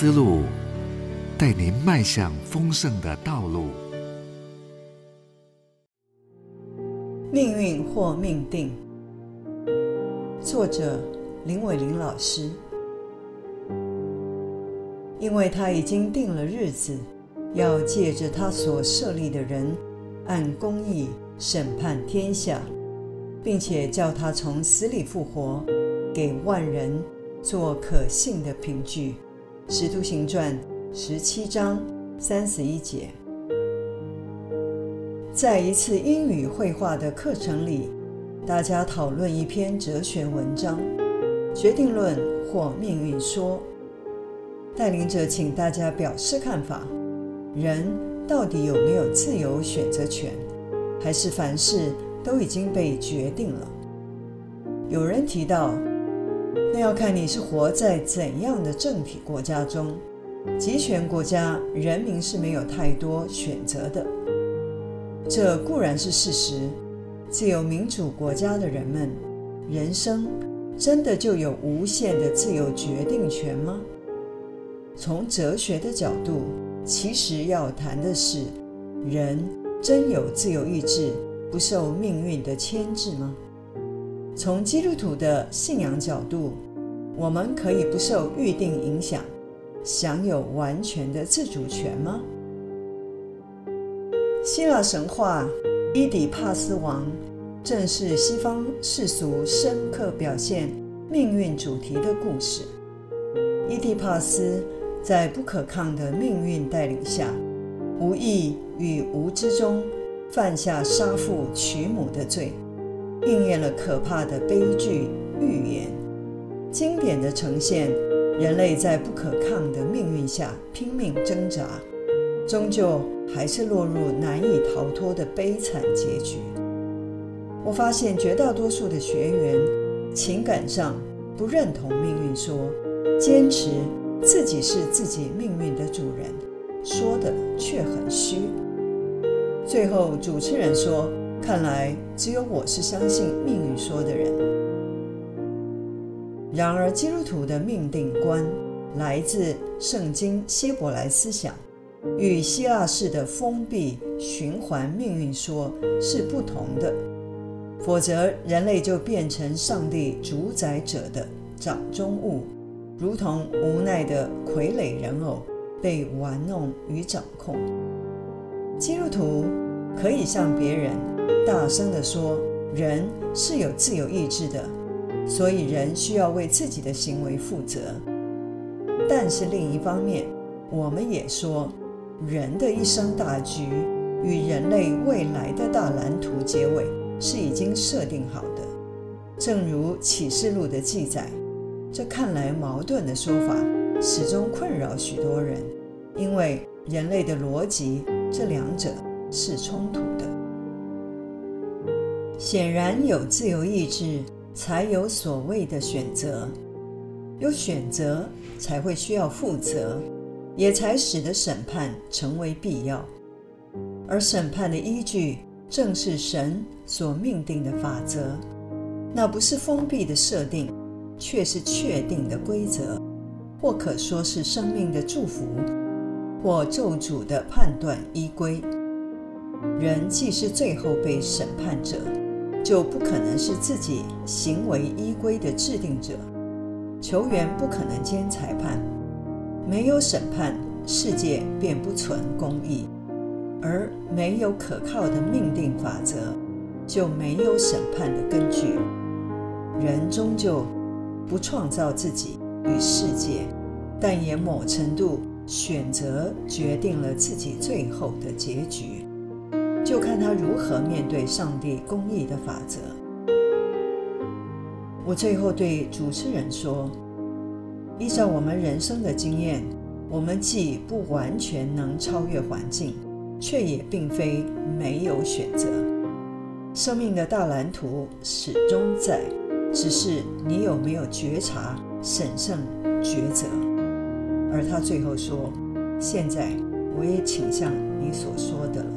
思路，带您迈向丰盛的道路。命运或命定，作者林伟玲老师。因为他已经定了日子，要借着他所设立的人，按公义审判天下，并且叫他从死里复活，给万人做可信的凭据。《使徒行传》十七章三十一节，在一次英语绘画的课程里，大家讨论一篇哲学文章——决定论或命运说。带领者请大家表示看法：人到底有没有自由选择权，还是凡事都已经被决定了？有人提到。那要看你是活在怎样的政体国家中。集权国家人民是没有太多选择的，这固然是事实。自由民主国家的人们，人生真的就有无限的自由决定权吗？从哲学的角度，其实要谈的是：人真有自由意志，不受命运的牵制吗？从基督徒的信仰角度，我们可以不受预定影响，享有完全的自主权吗？希腊神话伊底帕斯王正是西方世俗深刻表现命运主题的故事。伊底帕斯在不可抗的命运带领下，无意与无知中犯下杀父娶母的罪。应验了可怕的悲剧预言，经典的呈现人类在不可抗的命运下拼命挣扎，终究还是落入难以逃脱的悲惨结局。我发现绝大多数的学员情感上不认同命运说，坚持自己是自己命运的主人，说的却很虚。最后主持人说。看来只有我是相信命运说的人。然而，基督徒的命定观来自圣经希伯来思想，与希腊式的封闭循环命运说是不同的。否则，人类就变成上帝主宰者的掌中物，如同无奈的傀儡人偶被玩弄与掌控。基督徒可以向别人。大声地说：“人是有自由意志的，所以人需要为自己的行为负责。但是另一方面，我们也说，人的一生大局与人类未来的大蓝图结尾是已经设定好的。正如启示录的记载，这看来矛盾的说法始终困扰许多人，因为人类的逻辑这两者是冲突的。”显然，有自由意志，才有所谓的选择；有选择，才会需要负责，也才使得审判成为必要。而审判的依据，正是神所命定的法则，那不是封闭的设定，却是确定的规则，或可说是生命的祝福，或咒诅的判断依规。人既是最后被审判者。就不可能是自己行为依规的制定者，球员不可能兼裁判，没有审判，世界便不存公义；而没有可靠的命定法则，就没有审判的根据。人终究不创造自己与世界，但也某程度选择决定了自己最后的结局。就看他如何面对上帝公义的法则。我最后对主持人说：“依照我们人生的经验，我们既不完全能超越环境，却也并非没有选择。生命的大蓝图始终在，只是你有没有觉察、审慎抉择。”而他最后说：“现在我也倾向你所说的了。”